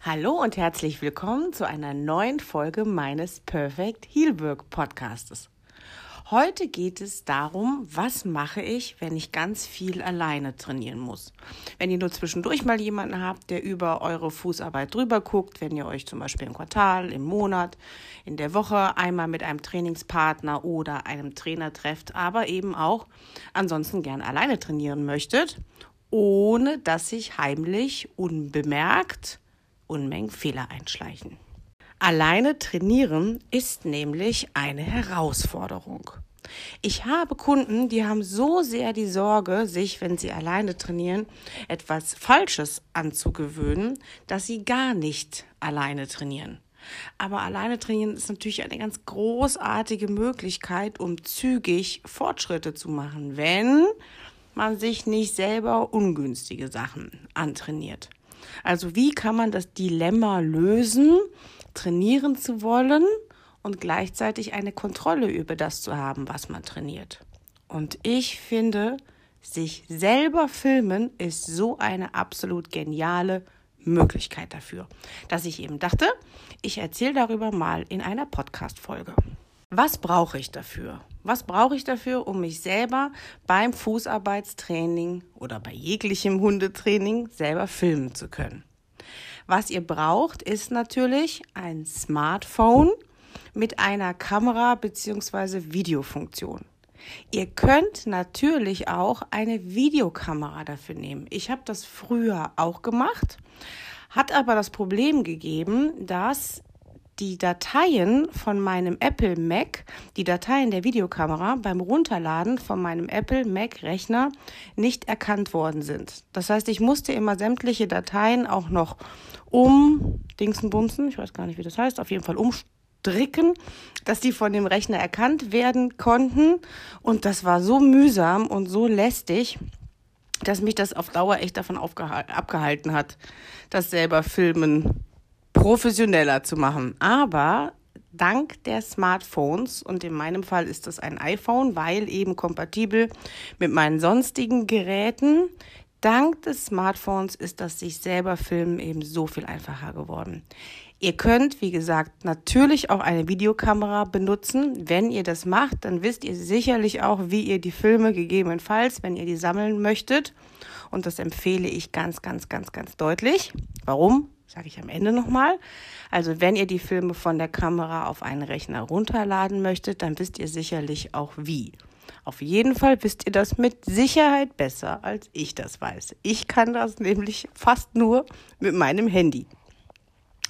Hallo und herzlich willkommen zu einer neuen Folge meines Perfect Healwork Podcastes. Heute geht es darum, was mache ich, wenn ich ganz viel alleine trainieren muss. Wenn ihr nur zwischendurch mal jemanden habt, der über eure Fußarbeit drüber guckt, wenn ihr euch zum Beispiel im Quartal, im Monat, in der Woche einmal mit einem Trainingspartner oder einem Trainer trefft, aber eben auch ansonsten gern alleine trainieren möchtet, ohne dass sich heimlich, unbemerkt, Unmengen Fehler einschleichen. Alleine trainieren ist nämlich eine Herausforderung. Ich habe Kunden, die haben so sehr die Sorge, sich, wenn sie alleine trainieren, etwas Falsches anzugewöhnen, dass sie gar nicht alleine trainieren. Aber alleine trainieren ist natürlich eine ganz großartige Möglichkeit, um zügig Fortschritte zu machen, wenn man sich nicht selber ungünstige Sachen antrainiert. Also wie kann man das Dilemma lösen, trainieren zu wollen und gleichzeitig eine Kontrolle über das zu haben, was man trainiert. Und ich finde, sich selber filmen ist so eine absolut geniale Möglichkeit dafür, dass ich eben dachte, ich erzähle darüber mal in einer Podcast-Folge. Was brauche ich dafür? Was brauche ich dafür, um mich selber beim Fußarbeitstraining oder bei jeglichem Hundetraining selber filmen zu können? Was ihr braucht, ist natürlich ein Smartphone mit einer Kamera bzw. Videofunktion. Ihr könnt natürlich auch eine Videokamera dafür nehmen. Ich habe das früher auch gemacht, hat aber das Problem gegeben, dass die Dateien von meinem Apple Mac, die Dateien der Videokamera beim Runterladen von meinem Apple Mac Rechner nicht erkannt worden sind. Das heißt, ich musste immer sämtliche Dateien auch noch um Dingsenbumsen, ich weiß gar nicht, wie das heißt, auf jeden Fall umstricken, dass die von dem Rechner erkannt werden konnten. Und das war so mühsam und so lästig, dass mich das auf Dauer echt davon abgehalten hat, das selber Filmen professioneller zu machen. Aber dank der Smartphones und in meinem Fall ist das ein iPhone, weil eben kompatibel mit meinen sonstigen Geräten. Dank des Smartphones ist das sich selber filmen eben so viel einfacher geworden. Ihr könnt, wie gesagt, natürlich auch eine Videokamera benutzen. Wenn ihr das macht, dann wisst ihr sicherlich auch, wie ihr die Filme gegebenenfalls, wenn ihr die sammeln möchtet. Und das empfehle ich ganz, ganz, ganz, ganz deutlich. Warum? Sage ich am Ende nochmal. Also wenn ihr die Filme von der Kamera auf einen Rechner runterladen möchtet, dann wisst ihr sicherlich auch wie. Auf jeden Fall wisst ihr das mit Sicherheit besser, als ich das weiß. Ich kann das nämlich fast nur mit meinem Handy.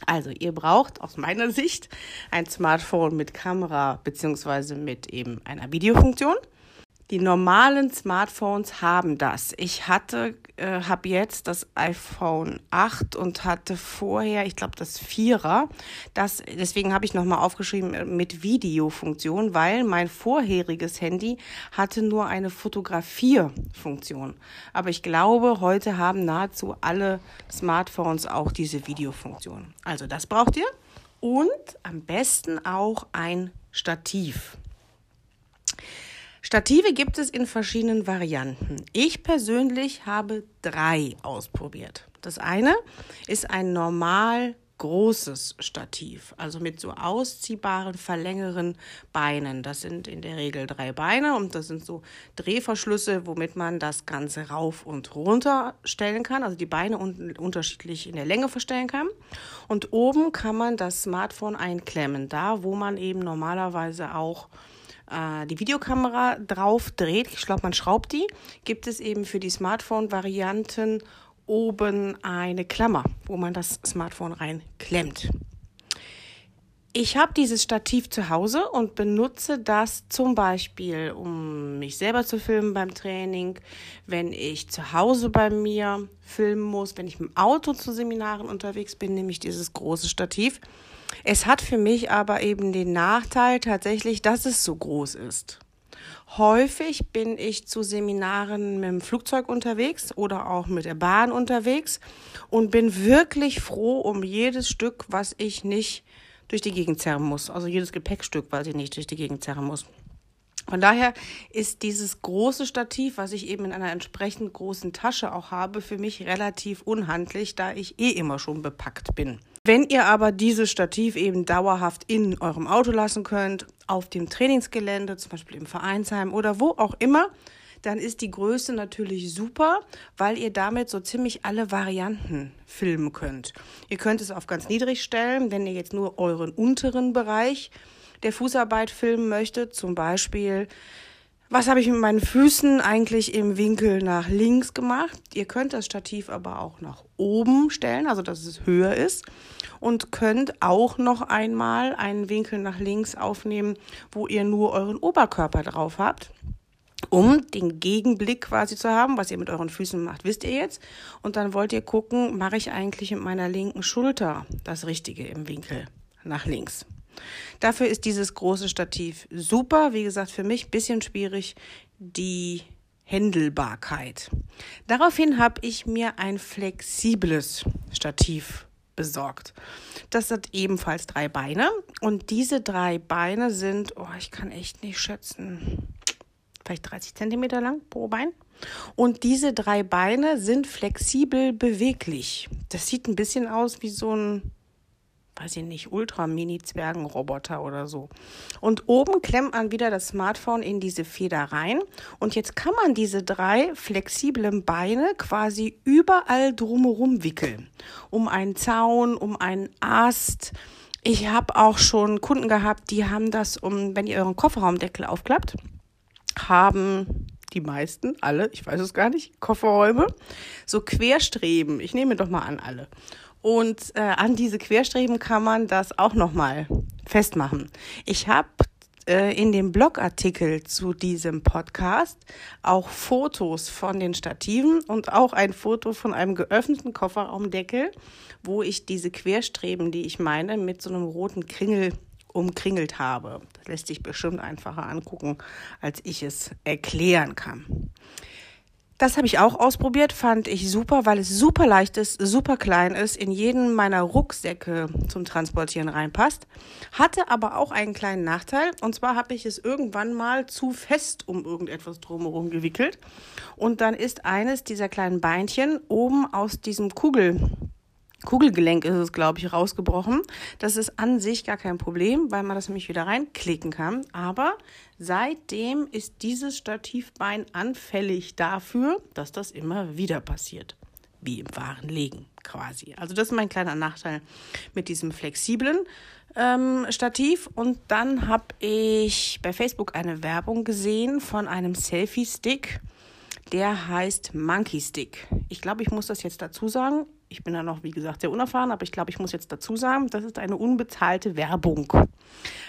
Also ihr braucht aus meiner Sicht ein Smartphone mit Kamera beziehungsweise mit eben einer Videofunktion. Die normalen Smartphones haben das. Ich hatte, äh, habe jetzt das iPhone 8 und hatte vorher, ich glaube, das 4er. Das, deswegen habe ich nochmal aufgeschrieben äh, mit Videofunktion, weil mein vorheriges Handy hatte nur eine Fotografierfunktion. Aber ich glaube, heute haben nahezu alle Smartphones auch diese Videofunktion. Also das braucht ihr. Und am besten auch ein Stativ. Stative gibt es in verschiedenen Varianten. Ich persönlich habe drei ausprobiert. Das eine ist ein normal großes Stativ, also mit so ausziehbaren, verlängeren Beinen. Das sind in der Regel drei Beine und das sind so Drehverschlüsse, womit man das Ganze rauf und runter stellen kann, also die Beine unterschiedlich in der Länge verstellen kann. Und oben kann man das Smartphone einklemmen, da wo man eben normalerweise auch äh, die Videokamera drauf dreht, ich glaube, man schraubt die, gibt es eben für die Smartphone-Varianten oben eine Klammer, wo man das Smartphone reinklemmt. Ich habe dieses Stativ zu Hause und benutze das zum Beispiel, um mich selber zu filmen beim Training, wenn ich zu Hause bei mir filmen muss, wenn ich mit dem Auto zu Seminaren unterwegs bin, nehme ich dieses große Stativ. Es hat für mich aber eben den Nachteil tatsächlich, dass es so groß ist. Häufig bin ich zu Seminaren mit dem Flugzeug unterwegs oder auch mit der Bahn unterwegs und bin wirklich froh um jedes Stück, was ich nicht durch die Gegend zerren muss. Also jedes Gepäckstück, was ich nicht durch die Gegend zerren muss. Von daher ist dieses große Stativ, was ich eben in einer entsprechend großen Tasche auch habe, für mich relativ unhandlich, da ich eh immer schon bepackt bin. Wenn ihr aber dieses Stativ eben dauerhaft in eurem Auto lassen könnt, auf dem Trainingsgelände, zum Beispiel im Vereinsheim oder wo auch immer, dann ist die Größe natürlich super, weil ihr damit so ziemlich alle Varianten filmen könnt. Ihr könnt es auf ganz niedrig stellen, wenn ihr jetzt nur euren unteren Bereich der Fußarbeit filmen möchte, zum Beispiel was habe ich mit meinen Füßen eigentlich im Winkel nach links gemacht? Ihr könnt das Stativ aber auch nach oben stellen, also dass es höher ist. Und könnt auch noch einmal einen Winkel nach links aufnehmen, wo ihr nur euren Oberkörper drauf habt. Um den Gegenblick quasi zu haben, was ihr mit euren Füßen macht, wisst ihr jetzt. Und dann wollt ihr gucken, mache ich eigentlich mit meiner linken Schulter das Richtige im Winkel nach links. Dafür ist dieses große Stativ super. Wie gesagt, für mich ein bisschen schwierig die Händelbarkeit. Daraufhin habe ich mir ein flexibles Stativ besorgt. Das hat ebenfalls drei Beine und diese drei Beine sind, oh, ich kann echt nicht schätzen, vielleicht 30 Zentimeter lang pro Bein. Und diese drei Beine sind flexibel beweglich. Das sieht ein bisschen aus wie so ein weiß ich nicht, Ultra-Mini-Zwergenroboter oder so. Und oben klemmt man wieder das Smartphone in diese Feder rein. Und jetzt kann man diese drei flexiblen Beine quasi überall drumherum wickeln. Um einen Zaun, um einen Ast. Ich habe auch schon Kunden gehabt, die haben das, um, wenn ihr euren Kofferraumdeckel aufklappt, haben die meisten, alle, ich weiß es gar nicht, Kofferräume, so Querstreben. Ich nehme doch mal an alle. Und äh, an diese Querstreben kann man das auch nochmal festmachen. Ich habe äh, in dem Blogartikel zu diesem Podcast auch Fotos von den Stativen und auch ein Foto von einem geöffneten Kofferraumdeckel, wo ich diese Querstreben, die ich meine, mit so einem roten Kringel umkringelt habe. Das lässt sich bestimmt einfacher angucken, als ich es erklären kann. Das habe ich auch ausprobiert, fand ich super, weil es super leicht ist, super klein ist, in jeden meiner Rucksäcke zum Transportieren reinpasst. Hatte aber auch einen kleinen Nachteil. Und zwar habe ich es irgendwann mal zu fest um irgendetwas drumherum gewickelt. Und dann ist eines dieser kleinen Beinchen oben aus diesem Kugel Kugelgelenk ist es, glaube ich, rausgebrochen. Das ist an sich gar kein Problem, weil man das nämlich wieder reinklicken kann. Aber seitdem ist dieses Stativbein anfällig dafür, dass das immer wieder passiert. Wie im wahren Legen quasi. Also das ist mein kleiner Nachteil mit diesem flexiblen ähm, Stativ. Und dann habe ich bei Facebook eine Werbung gesehen von einem Selfie-Stick. Der heißt Monkey Stick. Ich glaube, ich muss das jetzt dazu sagen ich bin da noch, wie gesagt, sehr unerfahren, aber ich glaube, ich muss jetzt dazu sagen, das ist eine unbezahlte Werbung.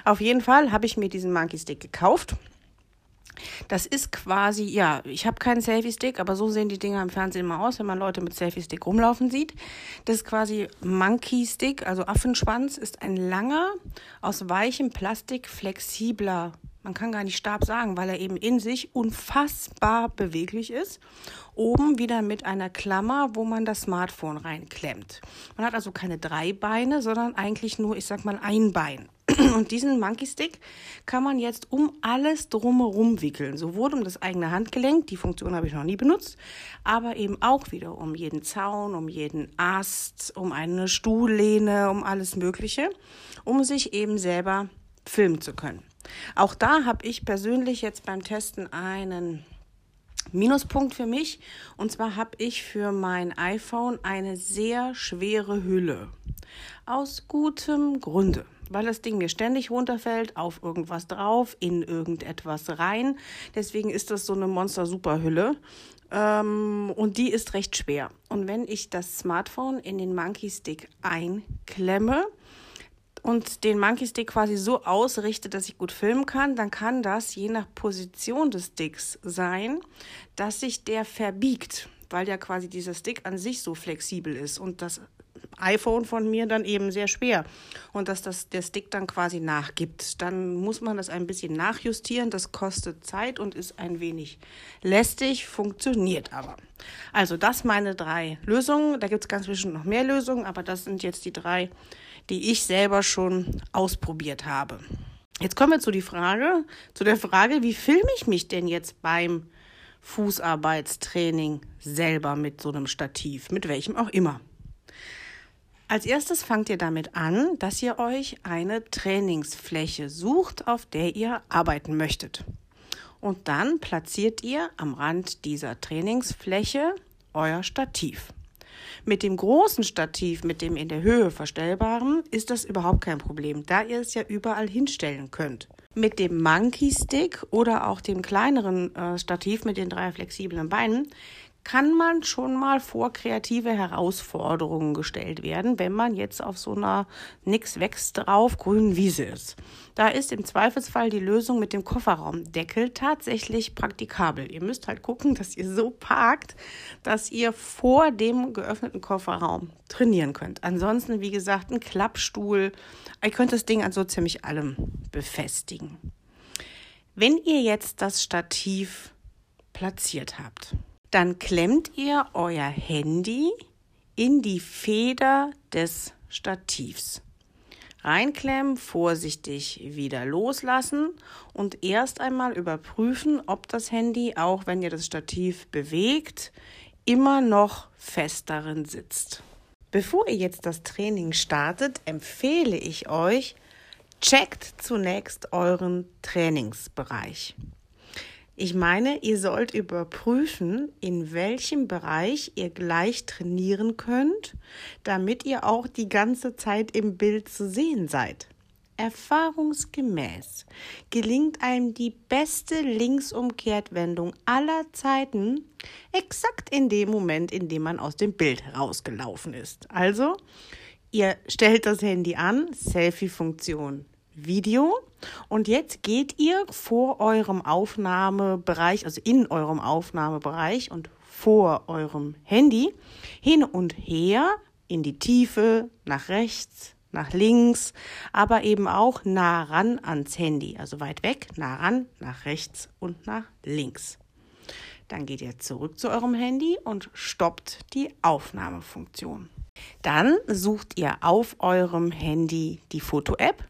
Auf jeden Fall habe ich mir diesen Monkey Stick gekauft. Das ist quasi, ja, ich habe keinen Selfie-Stick, aber so sehen die Dinger im Fernsehen immer aus, wenn man Leute mit Selfie-Stick rumlaufen sieht. Das ist quasi Monkey-Stick, also Affenschwanz, ist ein langer, aus weichem Plastik flexibler man kann gar nicht Stab sagen, weil er eben in sich unfassbar beweglich ist. Oben wieder mit einer Klammer, wo man das Smartphone reinklemmt. Man hat also keine drei Beine, sondern eigentlich nur, ich sag mal, ein Bein. Und diesen Monkey Stick kann man jetzt um alles drumherum wickeln. Sowohl um das eigene Handgelenk, die Funktion habe ich noch nie benutzt, aber eben auch wieder um jeden Zaun, um jeden Ast, um eine Stuhllehne, um alles Mögliche, um sich eben selber filmen zu können. Auch da habe ich persönlich jetzt beim Testen einen Minuspunkt für mich. Und zwar habe ich für mein iPhone eine sehr schwere Hülle. Aus gutem Grunde. Weil das Ding mir ständig runterfällt, auf irgendwas drauf, in irgendetwas rein. Deswegen ist das so eine Monster-Super-Hülle. Ähm, und die ist recht schwer. Und wenn ich das Smartphone in den Monkey Stick einklemme, und den Monkey Stick quasi so ausrichte, dass ich gut filmen kann, dann kann das je nach Position des Sticks sein, dass sich der verbiegt, weil ja quasi dieser Stick an sich so flexibel ist und das iPhone von mir dann eben sehr schwer und dass das der Stick dann quasi nachgibt. Dann muss man das ein bisschen nachjustieren, das kostet Zeit und ist ein wenig lästig, funktioniert aber. Also das meine drei Lösungen. Da gibt es ganz bestimmt noch mehr Lösungen, aber das sind jetzt die drei, die ich selber schon ausprobiert habe. Jetzt kommen wir zu, die Frage, zu der Frage, wie filme ich mich denn jetzt beim Fußarbeitstraining selber mit so einem Stativ, mit welchem auch immer. Als erstes fangt ihr damit an, dass ihr euch eine Trainingsfläche sucht, auf der ihr arbeiten möchtet. Und dann platziert ihr am Rand dieser Trainingsfläche euer Stativ. Mit dem großen Stativ, mit dem in der Höhe verstellbaren, ist das überhaupt kein Problem, da ihr es ja überall hinstellen könnt. Mit dem Monkey Stick oder auch dem kleineren äh, Stativ mit den drei flexiblen Beinen kann man schon mal vor kreative Herausforderungen gestellt werden, wenn man jetzt auf so einer nix wächst drauf grünen Wiese ist. Da ist im Zweifelsfall die Lösung mit dem Kofferraumdeckel tatsächlich praktikabel. Ihr müsst halt gucken, dass ihr so parkt, dass ihr vor dem geöffneten Kofferraum trainieren könnt. Ansonsten, wie gesagt, ein Klappstuhl. Ihr könnt das Ding an so ziemlich allem befestigen. Wenn ihr jetzt das Stativ platziert habt, dann klemmt ihr euer Handy in die Feder des Stativs. Reinklemmen, vorsichtig wieder loslassen und erst einmal überprüfen, ob das Handy, auch wenn ihr das Stativ bewegt, immer noch fest darin sitzt. Bevor ihr jetzt das Training startet, empfehle ich euch, checkt zunächst euren Trainingsbereich. Ich meine, ihr sollt überprüfen, in welchem Bereich ihr gleich trainieren könnt, damit ihr auch die ganze Zeit im Bild zu sehen seid. Erfahrungsgemäß gelingt einem die beste Linksumkehrtwendung aller Zeiten exakt in dem Moment, in dem man aus dem Bild rausgelaufen ist. Also, ihr stellt das Handy an, Selfie-Funktion Video. Und jetzt geht ihr vor eurem Aufnahmebereich, also in eurem Aufnahmebereich und vor eurem Handy hin und her in die Tiefe, nach rechts, nach links, aber eben auch nah ran ans Handy, also weit weg, nah ran, nach rechts und nach links. Dann geht ihr zurück zu eurem Handy und stoppt die Aufnahmefunktion. Dann sucht ihr auf eurem Handy die Foto-App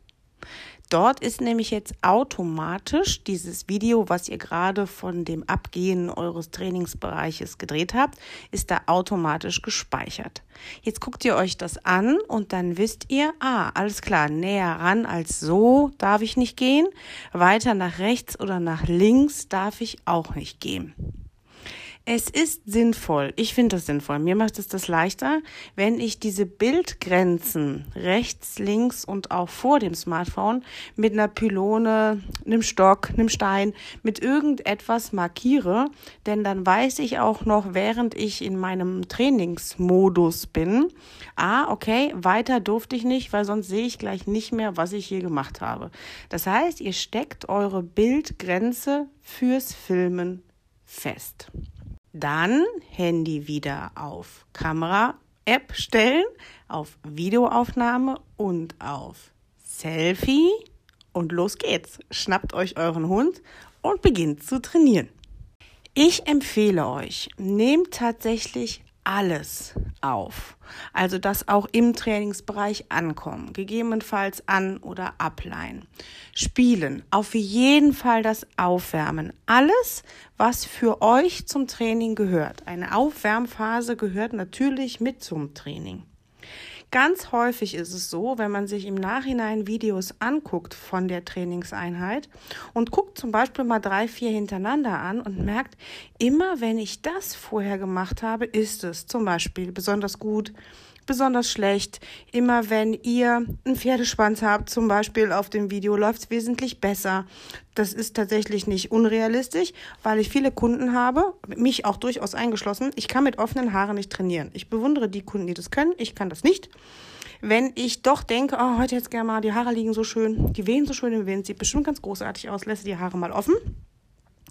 Dort ist nämlich jetzt automatisch dieses Video, was ihr gerade von dem Abgehen eures Trainingsbereiches gedreht habt, ist da automatisch gespeichert. Jetzt guckt ihr euch das an und dann wisst ihr, ah, alles klar, näher ran als so darf ich nicht gehen, weiter nach rechts oder nach links darf ich auch nicht gehen. Es ist sinnvoll, ich finde das sinnvoll, mir macht es das leichter, wenn ich diese Bildgrenzen rechts, links und auch vor dem Smartphone mit einer Pylone, einem Stock, einem Stein, mit irgendetwas markiere, denn dann weiß ich auch noch, während ich in meinem Trainingsmodus bin, ah, okay, weiter durfte ich nicht, weil sonst sehe ich gleich nicht mehr, was ich hier gemacht habe. Das heißt, ihr steckt eure Bildgrenze fürs Filmen fest. Dann Handy wieder auf Kamera-App stellen, auf Videoaufnahme und auf Selfie. Und los geht's. Schnappt euch euren Hund und beginnt zu trainieren. Ich empfehle euch, nehmt tatsächlich alles auf. Also das auch im Trainingsbereich ankommen, gegebenenfalls an oder ableihen. Spielen, auf jeden Fall das Aufwärmen. Alles, was für euch zum Training gehört. Eine Aufwärmphase gehört natürlich mit zum Training. Ganz häufig ist es so, wenn man sich im Nachhinein Videos anguckt von der Trainingseinheit und guckt zum Beispiel mal drei, vier hintereinander an und merkt, immer wenn ich das vorher gemacht habe, ist es zum Beispiel besonders gut, besonders schlecht. Immer wenn ihr einen Pferdeschwanz habt, zum Beispiel auf dem Video, läuft es wesentlich besser. Das ist tatsächlich nicht unrealistisch, weil ich viele Kunden habe, mich auch durchaus eingeschlossen. Ich kann mit offenen Haaren nicht trainieren. Ich bewundere die Kunden, die das können. Ich kann das nicht. Wenn ich doch denke, oh, heute jetzt gerne mal, die Haare liegen so schön, die wehen so schön im Wind, sieht bestimmt ganz großartig aus, lässt die Haare mal offen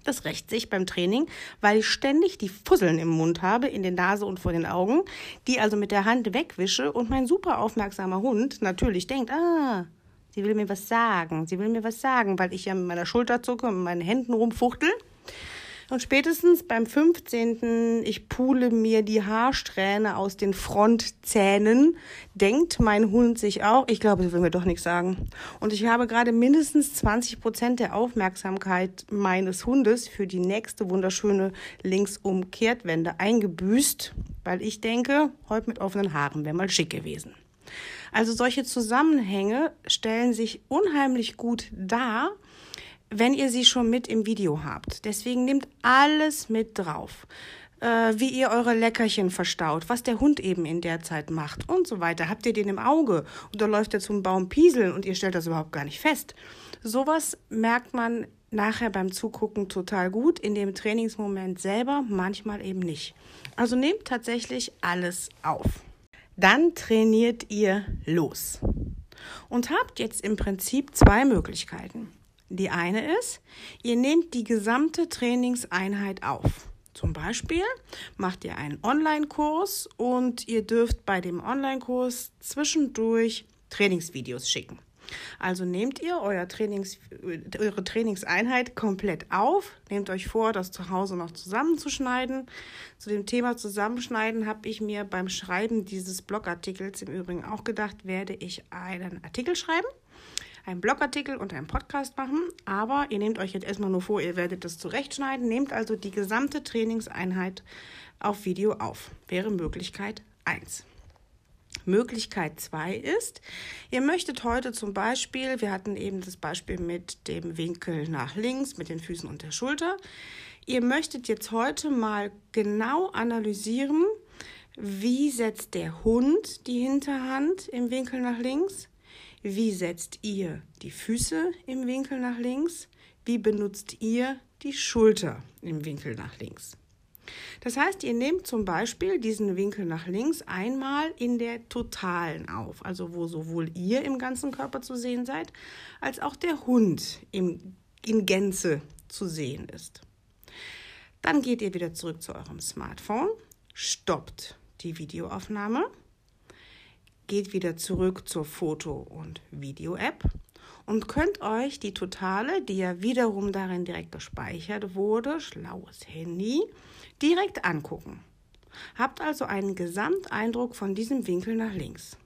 das rächt sich beim Training, weil ich ständig die Fusseln im Mund habe, in der Nase und vor den Augen, die also mit der Hand wegwische und mein super aufmerksamer Hund natürlich denkt, ah, sie will mir was sagen, sie will mir was sagen, weil ich ja mit meiner Schulter zucke und mit meinen Händen rumfuchtel. Und spätestens beim 15. ich pule mir die Haarsträhne aus den Frontzähnen, denkt mein Hund sich auch, ich glaube, sie will mir doch nichts sagen. Und ich habe gerade mindestens 20 Prozent der Aufmerksamkeit meines Hundes für die nächste wunderschöne Linksumkehrtwende eingebüßt, weil ich denke, heute mit offenen Haaren wäre mal schick gewesen. Also solche Zusammenhänge stellen sich unheimlich gut dar, wenn ihr sie schon mit im Video habt. Deswegen nehmt alles mit drauf. Äh, wie ihr eure Leckerchen verstaut, was der Hund eben in der Zeit macht und so weiter. Habt ihr den im Auge oder läuft er zum Baum pieseln und ihr stellt das überhaupt gar nicht fest. Sowas merkt man nachher beim Zugucken total gut, in dem Trainingsmoment selber, manchmal eben nicht. Also nehmt tatsächlich alles auf. Dann trainiert ihr los und habt jetzt im Prinzip zwei Möglichkeiten. Die eine ist, ihr nehmt die gesamte Trainingseinheit auf. Zum Beispiel macht ihr einen Online-Kurs und ihr dürft bei dem Online-Kurs zwischendurch Trainingsvideos schicken. Also nehmt ihr euer Trainings, eure Trainingseinheit komplett auf, nehmt euch vor, das zu Hause noch zusammenzuschneiden. Zu dem Thema Zusammenschneiden habe ich mir beim Schreiben dieses Blogartikels im Übrigen auch gedacht, werde ich einen Artikel schreiben einen Blogartikel und einen Podcast machen, aber ihr nehmt euch jetzt erstmal nur vor, ihr werdet das zurechtschneiden, nehmt also die gesamte Trainingseinheit auf Video auf. Wäre Möglichkeit 1. Möglichkeit 2 ist, ihr möchtet heute zum Beispiel, wir hatten eben das Beispiel mit dem Winkel nach links, mit den Füßen und der Schulter, ihr möchtet jetzt heute mal genau analysieren, wie setzt der Hund die Hinterhand im Winkel nach links, wie setzt ihr die Füße im Winkel nach links? Wie benutzt ihr die Schulter im Winkel nach links? Das heißt, ihr nehmt zum Beispiel diesen Winkel nach links einmal in der totalen auf, also wo sowohl ihr im ganzen Körper zu sehen seid, als auch der Hund im, in Gänze zu sehen ist. Dann geht ihr wieder zurück zu eurem Smartphone, stoppt die Videoaufnahme geht wieder zurück zur Foto- und Video-App und könnt euch die Totale, die ja wiederum darin direkt gespeichert wurde, schlaues Handy, direkt angucken. Habt also einen Gesamteindruck von diesem Winkel nach links.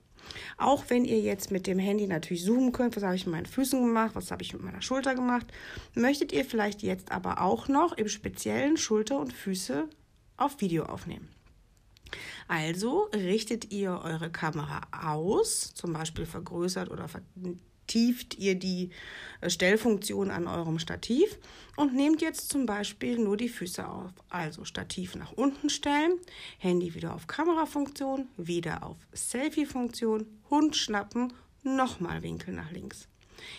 Auch wenn ihr jetzt mit dem Handy natürlich zoomen könnt, was habe ich mit meinen Füßen gemacht, was habe ich mit meiner Schulter gemacht, möchtet ihr vielleicht jetzt aber auch noch im speziellen Schulter und Füße auf Video aufnehmen. Also richtet ihr eure Kamera aus, zum Beispiel vergrößert oder vertieft ihr die äh, Stellfunktion an eurem Stativ und nehmt jetzt zum Beispiel nur die Füße auf. Also Stativ nach unten stellen, Handy wieder auf Kamerafunktion, wieder auf Selfie-Funktion, Hund schnappen, nochmal Winkel nach links.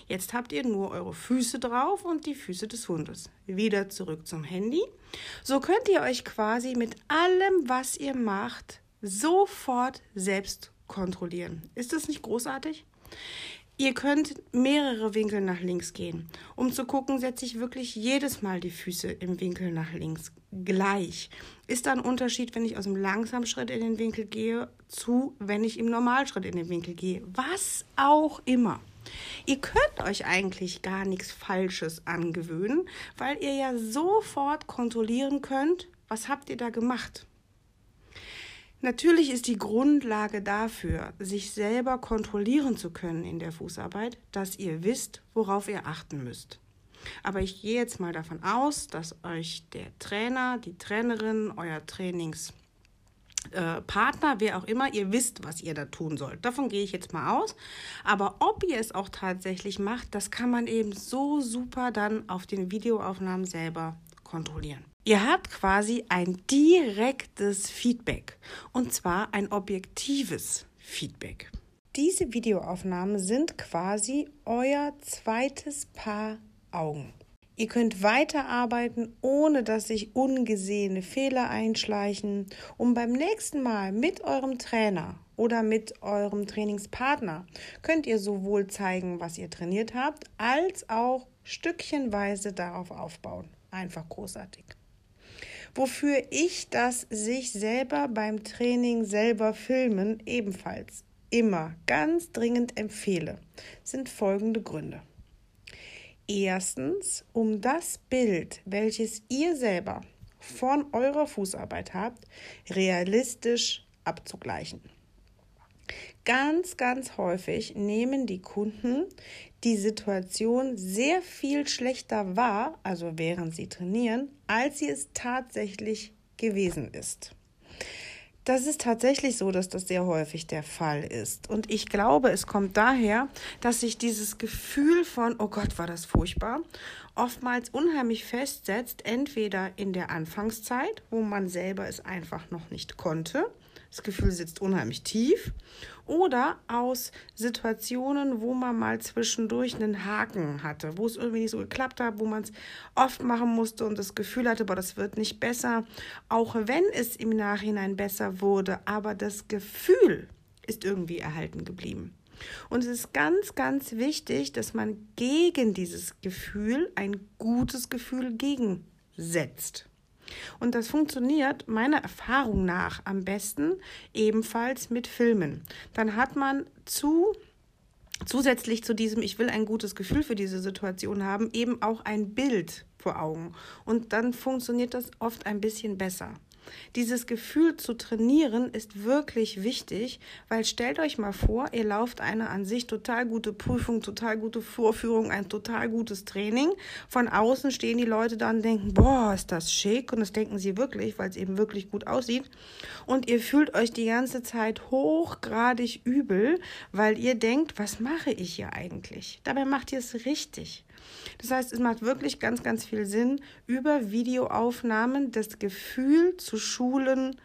Jetzt habt ihr nur eure Füße drauf und die Füße des Hundes. Wieder zurück zum Handy. So könnt ihr euch quasi mit allem, was ihr macht, sofort selbst kontrollieren. Ist das nicht großartig? Ihr könnt mehrere Winkel nach links gehen. Um zu gucken, setze ich wirklich jedes Mal die Füße im Winkel nach links gleich. Ist da ein Unterschied, wenn ich aus dem Langsamschritt in den Winkel gehe, zu, wenn ich im Normalschritt in den Winkel gehe? Was auch immer. Ihr könnt euch eigentlich gar nichts Falsches angewöhnen, weil ihr ja sofort kontrollieren könnt, was habt ihr da gemacht. Natürlich ist die Grundlage dafür, sich selber kontrollieren zu können in der Fußarbeit, dass ihr wisst, worauf ihr achten müsst. Aber ich gehe jetzt mal davon aus, dass euch der Trainer, die Trainerin, euer Trainings äh, Partner, wer auch immer, ihr wisst, was ihr da tun sollt. Davon gehe ich jetzt mal aus. Aber ob ihr es auch tatsächlich macht, das kann man eben so super dann auf den Videoaufnahmen selber kontrollieren. Ihr habt quasi ein direktes Feedback und zwar ein objektives Feedback. Diese Videoaufnahmen sind quasi euer zweites Paar Augen. Ihr könnt weiterarbeiten, ohne dass sich ungesehene Fehler einschleichen, um beim nächsten Mal mit eurem Trainer oder mit eurem Trainingspartner könnt ihr sowohl zeigen, was ihr trainiert habt, als auch stückchenweise darauf aufbauen. Einfach großartig. Wofür ich das sich selber beim Training selber filmen ebenfalls immer ganz dringend empfehle, sind folgende Gründe. Erstens, um das Bild, welches ihr selber von eurer Fußarbeit habt, realistisch abzugleichen. Ganz, ganz häufig nehmen die Kunden die Situation sehr viel schlechter wahr, also während sie trainieren, als sie es tatsächlich gewesen ist. Das ist tatsächlich so, dass das sehr häufig der Fall ist. Und ich glaube, es kommt daher, dass sich dieses Gefühl von, oh Gott, war das furchtbar, oftmals unheimlich festsetzt, entweder in der Anfangszeit, wo man selber es einfach noch nicht konnte, das Gefühl sitzt unheimlich tief. Oder aus Situationen, wo man mal zwischendurch einen Haken hatte, wo es irgendwie nicht so geklappt hat, wo man es oft machen musste und das Gefühl hatte, aber das wird nicht besser, auch wenn es im Nachhinein besser wurde, aber das Gefühl ist irgendwie erhalten geblieben. Und es ist ganz, ganz wichtig, dass man gegen dieses Gefühl ein gutes Gefühl gegensetzt. Und das funktioniert meiner Erfahrung nach am besten ebenfalls mit Filmen. Dann hat man zu zusätzlich zu diesem, ich will ein gutes Gefühl für diese Situation haben, eben auch ein Bild vor Augen. Und dann funktioniert das oft ein bisschen besser. Dieses Gefühl zu trainieren ist wirklich wichtig, weil stellt euch mal vor, ihr lauft eine an sich total gute Prüfung, total gute Vorführung, ein total gutes Training. Von außen stehen die Leute da und denken, boah, ist das schick. Und das denken sie wirklich, weil es eben wirklich gut aussieht. Und ihr fühlt euch die ganze Zeit hochgradig übel, weil ihr denkt, was mache ich hier eigentlich? Dabei macht ihr es richtig. Das heißt, es macht wirklich ganz, ganz viel Sinn, über Videoaufnahmen das Gefühl zu schulen,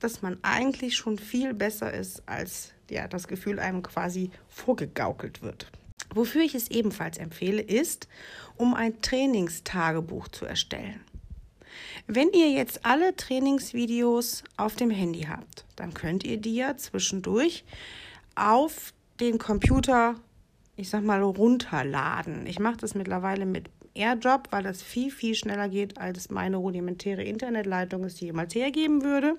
dass man eigentlich schon viel besser ist, als ja, das Gefühl einem quasi vorgegaukelt wird. Wofür ich es ebenfalls empfehle, ist, um ein Trainingstagebuch zu erstellen. Wenn ihr jetzt alle Trainingsvideos auf dem Handy habt, dann könnt ihr die ja zwischendurch auf den Computer ich sag mal, runterladen. Ich mache das mittlerweile mit AirDrop, weil das viel, viel schneller geht, als meine rudimentäre Internetleitung es jemals hergeben würde.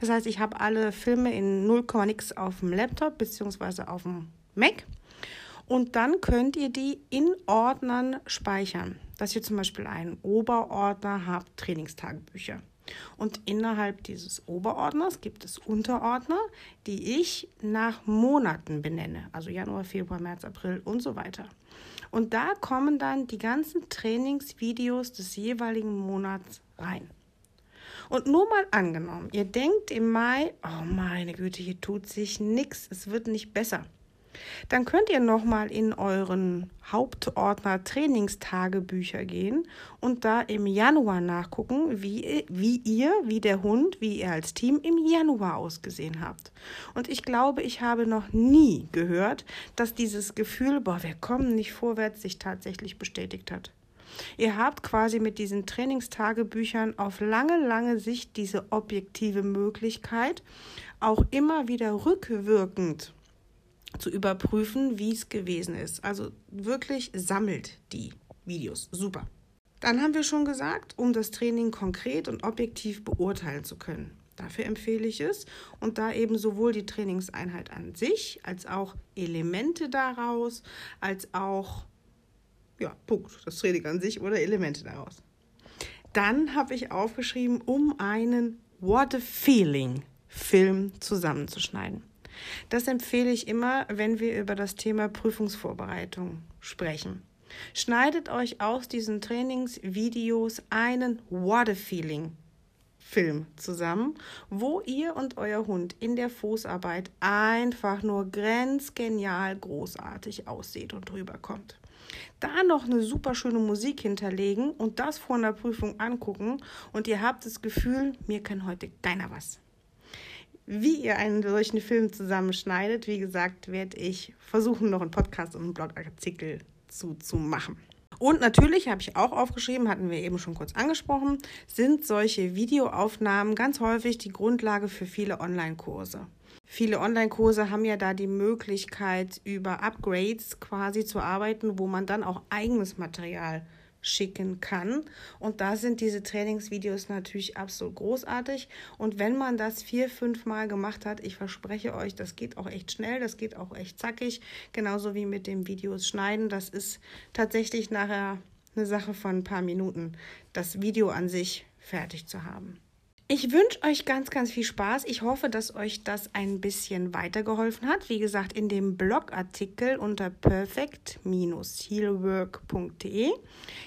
Das heißt, ich habe alle Filme in 0, nix auf dem Laptop bzw. auf dem Mac. Und dann könnt ihr die in Ordnern speichern. Dass ihr zum Beispiel einen Oberordner habt, Trainingstagebücher. Und innerhalb dieses Oberordners gibt es Unterordner, die ich nach Monaten benenne, also Januar, Februar, März, April und so weiter. Und da kommen dann die ganzen Trainingsvideos des jeweiligen Monats rein. Und nur mal angenommen, ihr denkt im Mai, oh meine Güte, hier tut sich nichts, es wird nicht besser. Dann könnt ihr nochmal in euren Hauptordner Trainingstagebücher gehen und da im Januar nachgucken, wie, wie ihr, wie der Hund, wie ihr als Team im Januar ausgesehen habt. Und ich glaube, ich habe noch nie gehört, dass dieses Gefühl, boah, wir kommen nicht vorwärts, sich tatsächlich bestätigt hat. Ihr habt quasi mit diesen Trainingstagebüchern auf lange, lange Sicht diese objektive Möglichkeit, auch immer wieder rückwirkend zu überprüfen, wie es gewesen ist. Also wirklich sammelt die Videos. Super. Dann haben wir schon gesagt, um das Training konkret und objektiv beurteilen zu können. Dafür empfehle ich es und da eben sowohl die Trainingseinheit an sich als auch Elemente daraus, als auch, ja, Punkt, das Training an sich oder Elemente daraus. Dann habe ich aufgeschrieben, um einen What a Feeling Film zusammenzuschneiden. Das empfehle ich immer, wenn wir über das Thema Prüfungsvorbereitung sprechen. Schneidet euch aus diesen Trainingsvideos einen What a Feeling Film zusammen, wo ihr und euer Hund in der Fußarbeit einfach nur grenzgenial großartig aussieht und rüberkommt. Da noch eine super schöne Musik hinterlegen und das vor einer Prüfung angucken und ihr habt das Gefühl, mir kann heute keiner was. Wie ihr einen solchen Film zusammenschneidet, wie gesagt, werde ich versuchen, noch einen Podcast und einen Blogartikel zu, zu machen. Und natürlich habe ich auch aufgeschrieben, hatten wir eben schon kurz angesprochen, sind solche Videoaufnahmen ganz häufig die Grundlage für viele Online-Kurse. Viele Online-Kurse haben ja da die Möglichkeit, über Upgrades quasi zu arbeiten, wo man dann auch eigenes Material schicken kann. Und da sind diese Trainingsvideos natürlich absolut großartig. Und wenn man das vier, fünf Mal gemacht hat, ich verspreche euch, das geht auch echt schnell, das geht auch echt zackig. Genauso wie mit dem Videos schneiden. Das ist tatsächlich nachher eine Sache von ein paar Minuten, das Video an sich fertig zu haben. Ich wünsche euch ganz, ganz viel Spaß. Ich hoffe, dass euch das ein bisschen weitergeholfen hat. Wie gesagt, in dem Blogartikel unter perfect-healwork.de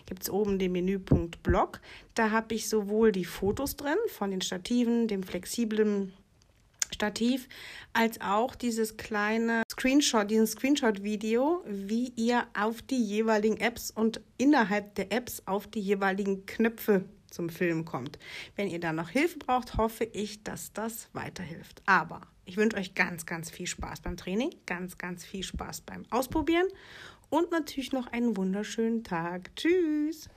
gibt es oben den Menüpunkt Blog. Da habe ich sowohl die Fotos drin von den Stativen, dem flexiblen Stativ, als auch dieses kleine Screenshot, diesen Screenshot-Video, wie ihr auf die jeweiligen Apps und innerhalb der Apps auf die jeweiligen Knöpfe zum Film kommt. Wenn ihr da noch Hilfe braucht, hoffe ich, dass das weiterhilft. Aber ich wünsche euch ganz, ganz viel Spaß beim Training, ganz, ganz viel Spaß beim Ausprobieren und natürlich noch einen wunderschönen Tag. Tschüss!